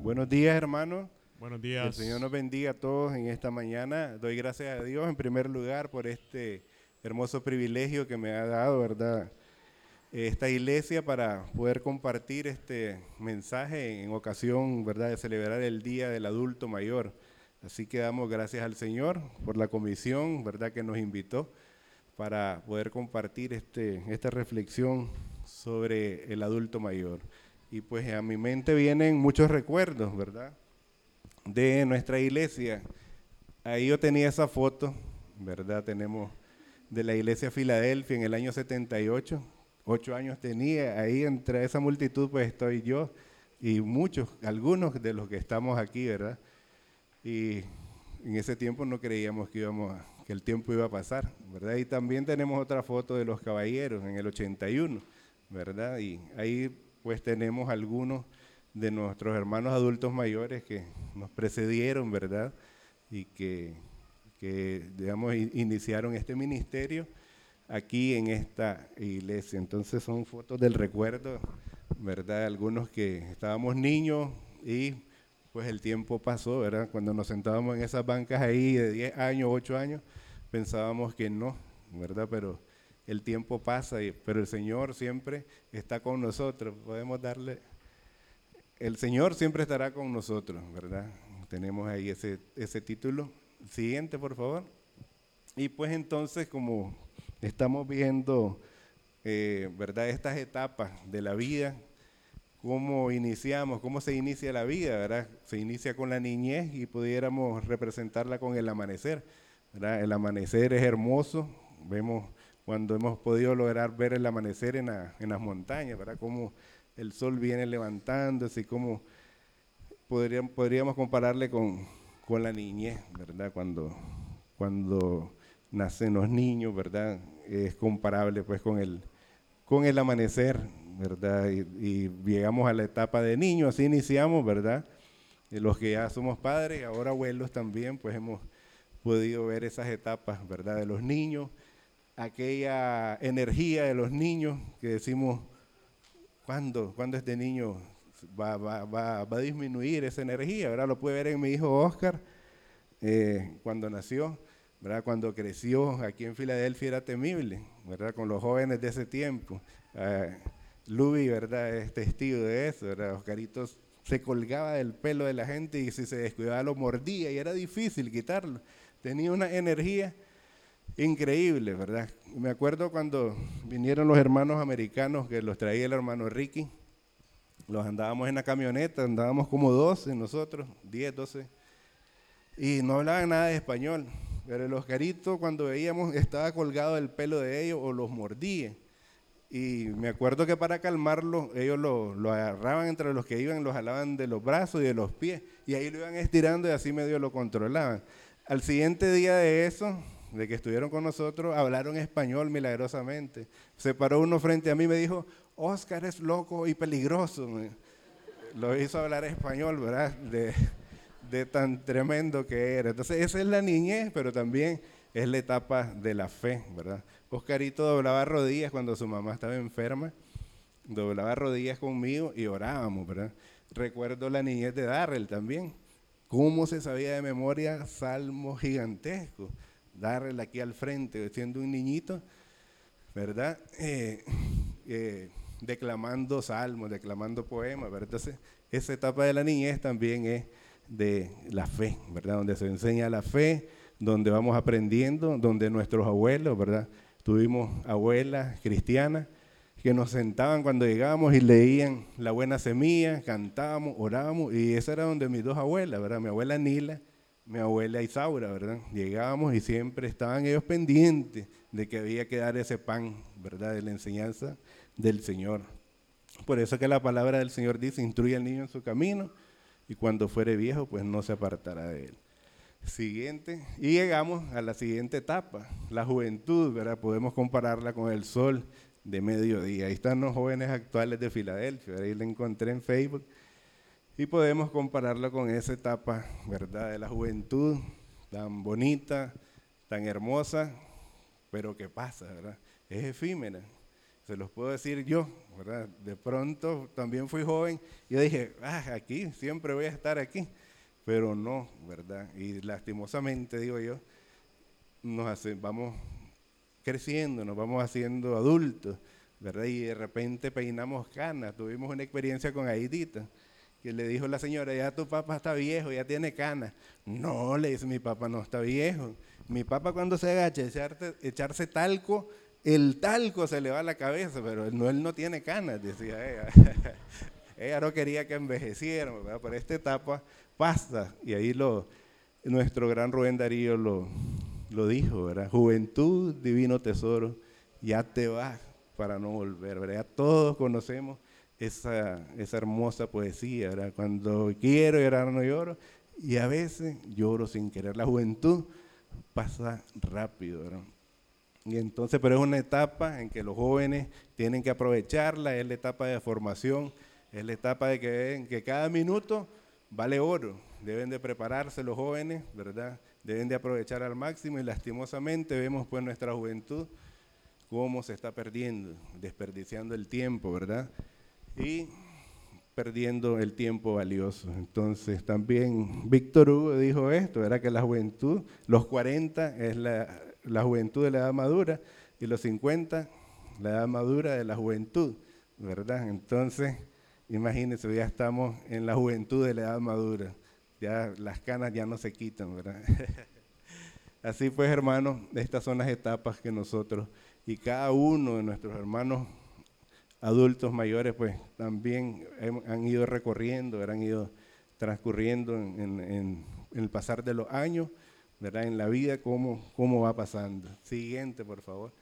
Buenos días, hermanos. Buenos Que días. El Señor nos bendiga a todos en esta mañana. Doy gracias a Dios en primer lugar por este hermoso privilegio que me ha dado, ¿verdad? Esta iglesia para poder compartir este mensaje en ocasión, ¿verdad?, de celebrar el Día del Adulto Mayor. Así que damos gracias al Señor por la comisión, ¿verdad?, que nos invitó para poder compartir este, esta reflexión sobre el adulto mayor. Y pues a mi mente vienen muchos recuerdos, ¿verdad? de nuestra iglesia. Ahí yo tenía esa foto, ¿verdad? Tenemos de la iglesia Filadelfia en el año 78. Ocho años tenía. Ahí entre esa multitud pues estoy yo y muchos, algunos de los que estamos aquí, ¿verdad? Y en ese tiempo no creíamos que íbamos que el tiempo iba a pasar, ¿verdad? Y también tenemos otra foto de los caballeros en el 81, ¿verdad? Y ahí pues tenemos algunos de nuestros hermanos adultos mayores que nos precedieron, ¿verdad? Y que, digamos, iniciaron este ministerio aquí en esta iglesia. Entonces son fotos del recuerdo, ¿verdad? Algunos que estábamos niños y pues el tiempo pasó, ¿verdad? Cuando nos sentábamos en esas bancas ahí de 10 años, 8 años, pensábamos que no, ¿verdad? Pero el tiempo pasa, y, pero el Señor siempre está con nosotros. Podemos darle el Señor siempre estará con nosotros, ¿verdad? Tenemos ahí ese, ese título. Siguiente, por favor. Y pues entonces, como estamos viendo, eh, ¿verdad? Estas etapas de la vida, cómo iniciamos, cómo se inicia la vida, ¿verdad? Se inicia con la niñez y pudiéramos representarla con el amanecer, ¿verdad? El amanecer es hermoso, vemos cuando hemos podido lograr ver el amanecer en, en las montañas, ¿verdad? Cómo el sol viene levantándose cómo podríamos, podríamos compararle con, con la niñez, ¿verdad? Cuando, cuando nacen los niños, ¿verdad? Es comparable pues con el, con el amanecer, ¿verdad? Y, llegamos a la etapa de niño, así iniciamos, ¿verdad? Y los que ya somos padres, ahora abuelos también, pues hemos podido ver esas etapas, ¿verdad? De los niños, aquella energía de los niños que decimos, ¿cuándo, ¿cuándo este niño va, va- va- va a disminuir esa energía? ¿verdad? Lo puede ver en mi hijo Oscar, eh, cuando nació, ¿verdad? Cuando creció aquí en Filadelfia era temible, ¿verdad? Con los jóvenes de ese tiempo. Eh, Luby, ¿verdad? Es testigo de eso, ¿verdad? Oscarito se colgaba del pelo de la gente y si se descuidaba lo mordía y era difícil quitarlo. Tenía una energía increíble, ¿verdad? Me acuerdo cuando vinieron los hermanos americanos que los traía el hermano Ricky, los andábamos en la camioneta, andábamos como 12 nosotros, 10, 12, y no hablaban nada de español, pero el Oscarito cuando veíamos estaba colgado del pelo de ellos o los mordía. Y me acuerdo que para calmarlo, ellos lo, lo agarraban entre los que iban, los jalaban de los brazos y de los pies, y ahí lo iban estirando y así medio lo controlaban. Al siguiente día de eso, de que estuvieron con nosotros, hablaron español milagrosamente. Se paró uno frente a mí y me dijo, Oscar es loco y peligroso. Lo hizo hablar español, ¿verdad? De, de tan tremendo que era. Entonces, esa es la niñez, pero también es la etapa de la fe, ¿verdad? Oscarito doblaba rodillas cuando su mamá estaba enferma, doblaba rodillas conmigo y orábamos, ¿verdad? Recuerdo la niñez de Darrell también, cómo se sabía de memoria salmos gigantescos. Darrell aquí al frente, siendo un niñito, ¿verdad? Eh, eh, declamando salmos, declamando poemas, ¿verdad? Entonces, esa etapa de la niñez también es de la fe, ¿verdad? Donde se enseña la fe, donde vamos aprendiendo, donde nuestros abuelos, ¿verdad? Tuvimos abuelas cristianas que nos sentaban cuando llegábamos y leían la buena semilla, cantábamos, orábamos, y esa era donde mis dos abuelas, ¿verdad? Mi abuela Nila, mi abuela Isaura, ¿verdad? Llegábamos y siempre estaban ellos pendientes de que había que dar ese pan, ¿verdad? De la enseñanza del Señor. Por eso que la palabra del Señor dice, instruye al niño en su camino y cuando fuere viejo, pues no se apartará de él. Siguiente, y llegamos a la siguiente etapa, la juventud, ¿verdad? Podemos compararla con el sol de mediodía. Ahí están los jóvenes actuales de Filadelfia, ahí la encontré en Facebook. Y podemos compararla con esa etapa, ¿verdad? De la juventud, tan bonita, tan hermosa, pero ¿qué pasa, verdad? Es efímera. se los puedo decir yo, ¿verdad? De pronto también fui joven y dije, ah, aquí, siempre voy a estar aquí, pero no, ¿verdad? Y lastimosamente, digo yo, nos hace, vamos creciendo, nos vamos haciendo adultos, ¿verdad? Y de repente peinamos canas, tuvimos una experiencia con Aidita que le dijo la señora, ya tu papá está viejo, ya tiene canas. No, le dice, mi papá no está viejo. Mi papá cuando se agacha echarse, echarse talco, el talco se le va a la cabeza, pero él no, él no tiene canas, decía ella. ella no quería que envejeciéramos, ¿verdad? Pero esta etapa pasa, y ahí lo, nuestro gran Rubén Darío lo, lo dijo, ¿verdad? Juventud, divino tesoro, ya te vas para no volver, ¿verdad? Ya todos conocemos esa, esa hermosa poesía, ¿verdad? Cuando quiero llorar no lloro y a veces lloro sin querer. La juventud pasa rápido, ¿verdad? Y entonces, pero es una etapa en que los jóvenes tienen que aprovecharla, es la etapa de formación, es la etapa de que, en que cada minuto vale oro. Deben de prepararse los jóvenes, ¿verdad? Deben de aprovechar al máximo y lastimosamente vemos pues nuestra juventud cómo se está perdiendo, desperdiciando el tiempo, ¿verdad? Y perdiendo el tiempo valioso. Entonces también Víctor Hugo dijo esto, era que la juventud, los 40 es la, la juventud de la edad madura y los 50 la edad madura de la juventud, ¿verdad? Entonces, imagínense, ya estamos en la juventud de la edad madura, ya las canas ya no se quitan, ¿verdad? Así pues, hermanos, estas son las etapas que nosotros y cada uno de nuestros hermanos adultos mayores pues también han ido recorriendo, han ido transcurriendo en, el pasar de los años, ¿verdad? En la vida, cómo, cómo va pasando. Siguiente, por favor.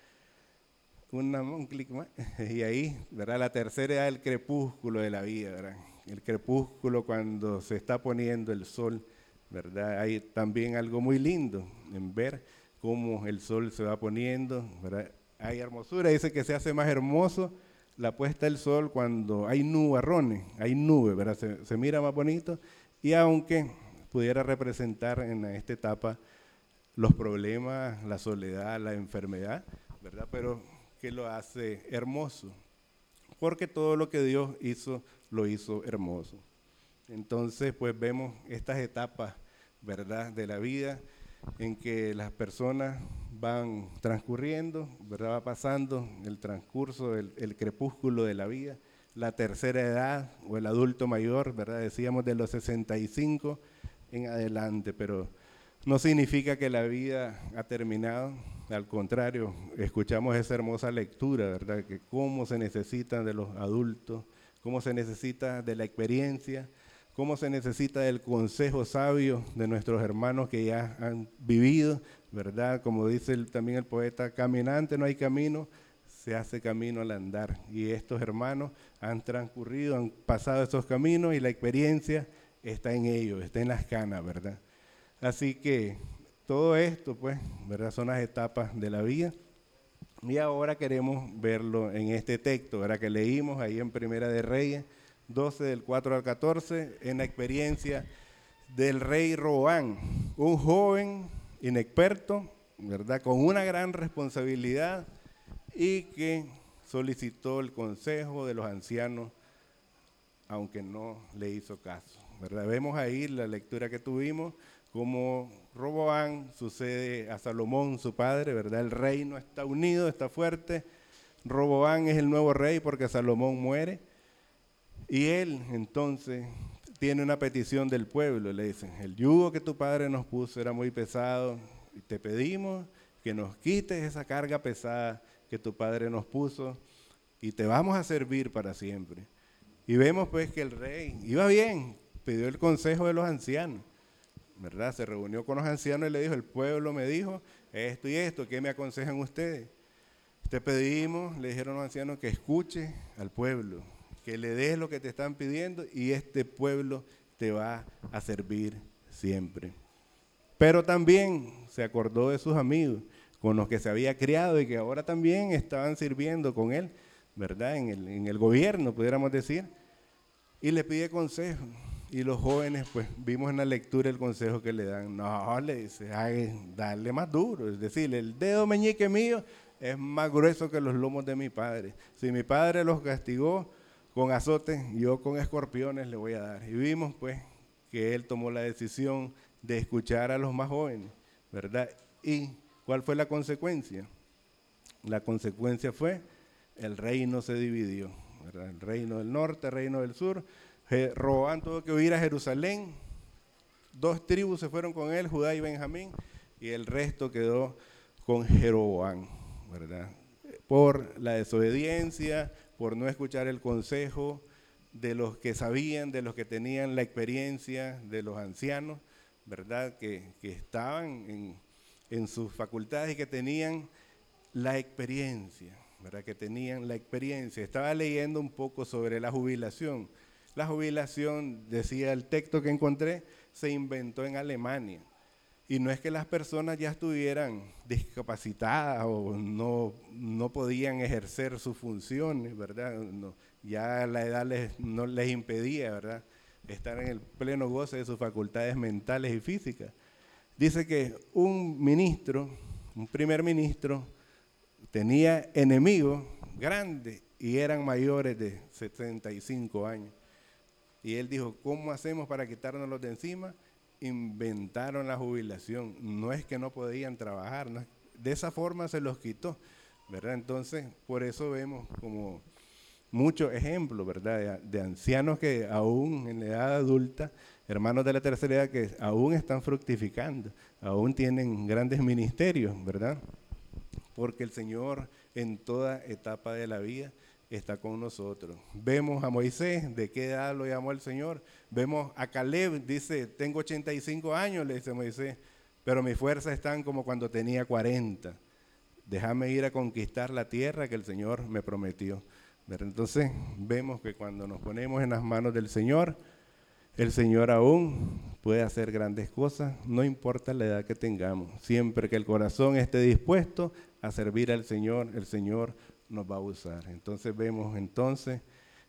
un clic más. Y ahí, ¿verdad? La tercera edad, el crepúsculo de la vida, ¿verdad? El crepúsculo cuando se está poniendo el sol, ¿verdad? Hay también algo muy lindo en ver cómo el sol se va poniendo, ¿verdad? Hay hermosura, dice que se hace más hermoso la puesta del sol cuando hay nubarrones, hay nubes, ¿verdad? Se, mira más bonito y aunque pudiera representar en esta etapa los problemas, la soledad, la enfermedad, ¿verdad? Pero que lo hace hermoso, porque todo lo que Dios hizo, lo hizo hermoso. Entonces, pues vemos estas etapas, ¿verdad? De la vida en que las personas van transcurriendo, ¿verdad? va pasando el transcurso, el crepúsculo de la vida, la tercera edad o el adulto mayor, ¿verdad? decíamos de los 65 en adelante, pero no significa que la vida ha terminado, al contrario, escuchamos esa hermosa lectura, ¿verdad? Que cómo se necesita de los adultos, cómo se necesita de la experiencia, cómo se necesita del consejo sabio de nuestros hermanos que ya han vivido, ¿verdad? Como dice también el poeta, caminante no hay camino, se hace camino al andar. Y estos hermanos han transcurrido, han pasado esos caminos y la experiencia está en ellos, está en las canas, ¿verdad? Así que todo esto, pues, ¿verdad? Son las etapas de la vida. Y ahora queremos verlo en este texto, ¿verdad? Que leímos ahí en Primera de Reyes 12 del 4 al 14, en la experiencia del rey Roán, un joven inexperto, ¿verdad? Con una gran responsabilidad y que solicitó el consejo de los ancianos, aunque no le hizo caso, ¿verdad? Vemos ahí la lectura que tuvimos, como Roboán sucede a Salomón, su padre, ¿verdad? El reino está unido, está fuerte. Roboán es el nuevo rey porque Salomón muere y él entonces tiene una petición del pueblo, le dicen, el yugo que tu padre nos puso era muy pesado y te pedimos que nos quites esa carga pesada que tu padre nos puso y te vamos a servir para siempre. Y vemos pues que el rey iba bien, pidió el consejo de los ancianos, ¿verdad? Se reunió con los ancianos y le dijo, el pueblo me dijo esto y esto, ¿qué me aconsejan ustedes? Te pedimos, le dijeron los ancianos, que escuche al pueblo, que le des lo que te están pidiendo y este pueblo te va a servir siempre. Pero también se acordó de sus amigos con los que se había criado y que ahora también estaban sirviendo con él, ¿verdad? En el, en el gobierno, pudiéramos decir. Y le pide consejo. Y los jóvenes, pues vimos en la lectura el consejo que le dan. No, le dice, ay, dale más duro. Es decir, el dedo meñique mío es más grueso que los lomos de mi padre. Si mi padre los castigó con azotes, yo con escorpiones le voy a dar. Y vimos pues que él tomó la decisión de escuchar a los más jóvenes, ¿verdad? ¿Y cuál fue la consecuencia? La consecuencia fue el reino se dividió, el reino del norte, el reino del sur. Roboán tuvo que huir a Jerusalén, dos tribus se fueron con él, Judá y Benjamín, y el resto quedó con Jeroboam, ¿verdad? Por la desobediencia, por no escuchar el consejo de los que sabían, de los que tenían la experiencia, de los ancianos, ¿verdad? Que, estaban en, en sus facultades y que tenían la experiencia, ¿verdad? Que tenían la experiencia. Estaba leyendo un poco sobre la jubilación. La jubilación, decía el texto que encontré, se inventó en Alemania. Y no es que las personas ya estuvieran discapacitadas o no, no podían ejercer sus funciones, ¿verdad? ya la edad les, no les impedía, ¿verdad? Estar en el pleno goce de sus facultades mentales y físicas. Dice que un ministro, un primer ministro, tenía enemigos grandes y eran mayores de 75 años. Y él dijo, ¿cómo hacemos para quitárnoslos de encima? Inventaron la jubilación. No es que no podían trabajar, de esa forma se los quitó, ¿verdad? Entonces, por eso vemos como muchos ejemplos, ¿verdad? De, ancianos que aún en la edad adulta, hermanos de la tercera edad que aún están fructificando, aún tienen grandes ministerios, ¿verdad? Porque el Señor en toda etapa de la vida está con nosotros. Vemos a Moisés, ¿de qué edad lo llamó el Señor? Vemos a Caleb, dice, tengo 85 años, le dice Moisés, pero mis fuerzas están como cuando tenía 40. Déjame ir a conquistar la tierra que el Señor me prometió. Entonces vemos que cuando nos ponemos en las manos del Señor, el Señor aún puede hacer grandes cosas, no importa la edad que tengamos. Siempre que el corazón esté dispuesto a servir al Señor, el Señor nos va a usar. Entonces vemos entonces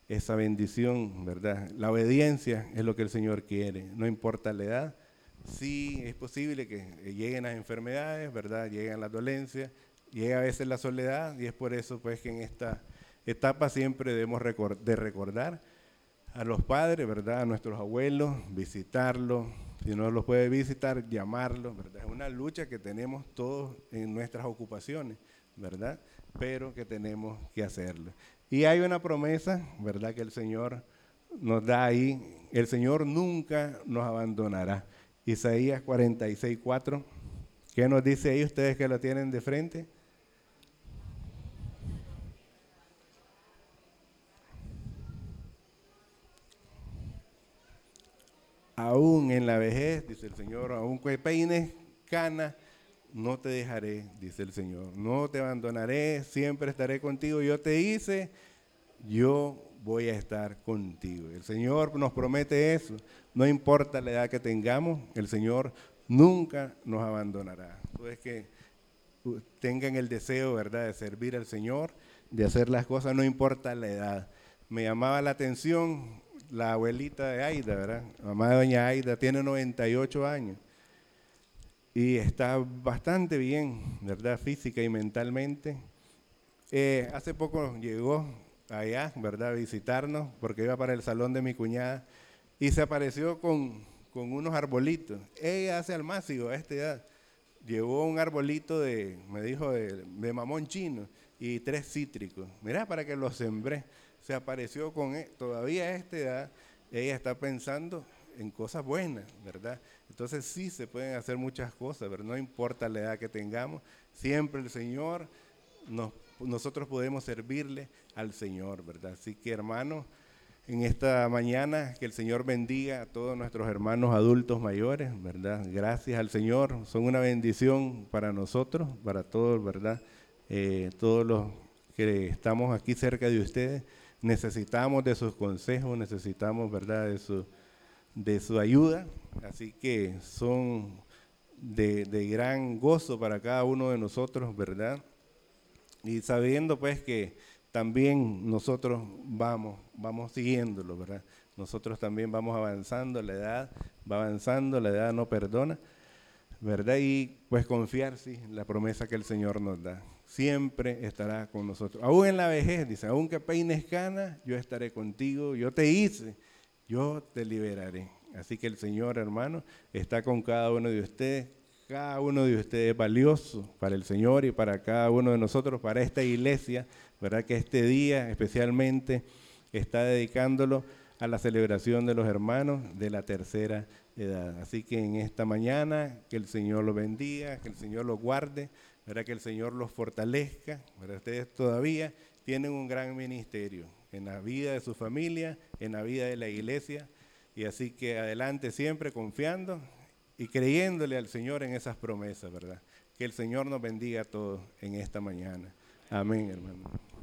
esa bendición, ¿verdad? La obediencia es lo que el Señor quiere, no importa la edad. Sí, es posible que lleguen las enfermedades, ¿verdad? Lleguen las dolencias, llega a veces la soledad y es por eso pues que en esta etapa siempre debemos de recordar a los padres, ¿verdad? A nuestros abuelos, visitarlos, si no los puede visitar, llamarlos, ¿verdad? Es una lucha que tenemos todos en nuestras ocupaciones, ¿verdad? Pero que tenemos que hacerlo. Y hay una promesa, ¿verdad? Que el Señor nos da ahí. El Señor nunca nos abandonará. Isaías 46, 4. ¿Qué nos dice ahí ustedes que lo tienen de frente? Aún en la vejez, dice el Señor, aún que peines, cana, no te dejaré, dice el Señor, no te abandonaré, siempre estaré contigo. Yo te hice, yo voy a estar contigo. El Señor nos promete eso. No importa la edad que tengamos, el Señor nunca nos abandonará. Entonces que tengan el deseo, ¿verdad?, de servir al Señor, de hacer las cosas, no importa la edad. Me llamaba la atención la abuelita de Aida, ¿verdad? mamá de doña Aida tiene 98 años y está bastante bien, ¿verdad? Física y mentalmente. Eh, hace poco llegó allá, ¿verdad? A visitarnos porque iba para el salón de mi cuñada y se apareció con, con unos arbolitos. Ella hace almácigo a esta edad. Llevó un arbolito de, me dijo, de, mamón chino y tres cítricos. Mirá, para que los sembré. Se apareció con, e, todavía a esta edad, ella está pensando en cosas buenas, ¿verdad? Entonces sí se pueden hacer muchas cosas, pero no importa la edad que tengamos, siempre el Señor, nosotros podemos servirle al Señor, ¿verdad? Así que hermanos, en esta mañana que el Señor bendiga a todos nuestros hermanos adultos mayores, ¿verdad? Gracias al Señor, son una bendición para nosotros, para todos, ¿verdad? Eh, todos los que estamos aquí cerca de ustedes, necesitamos de sus consejos, necesitamos, ¿verdad? De su de su ayuda, así que son de, gran gozo para cada uno de nosotros, ¿verdad? Y sabiendo pues que también nosotros vamos, vamos siguiéndolo, ¿verdad? Nosotros también vamos avanzando, la edad va avanzando, la edad no perdona, ¿verdad? Y pues confiar, sí, la promesa que el Señor nos da. siempre estará con nosotros. Aún en la vejez, dice, aún que peines canas, yo estaré contigo, yo te hice, yo te liberaré. Así que el Señor, hermano, está con cada uno de ustedes. Cada uno de ustedes es valioso para el Señor y para cada uno de nosotros, para esta iglesia, ¿verdad? Que este día especialmente está dedicándolo a la celebración de los hermanos de la tercera edad. Así que en esta mañana, que el Señor los bendiga, que el Señor los guarde, ¿verdad? que el Señor los fortalezca. ¿verdad? Ustedes todavía tienen un gran ministerio en la vida de su familia, en la vida de la iglesia. Y así que adelante siempre confiando y creyéndole al Señor en esas promesas, ¿verdad? Que el Señor nos bendiga a todos en esta mañana. Amén, hermano.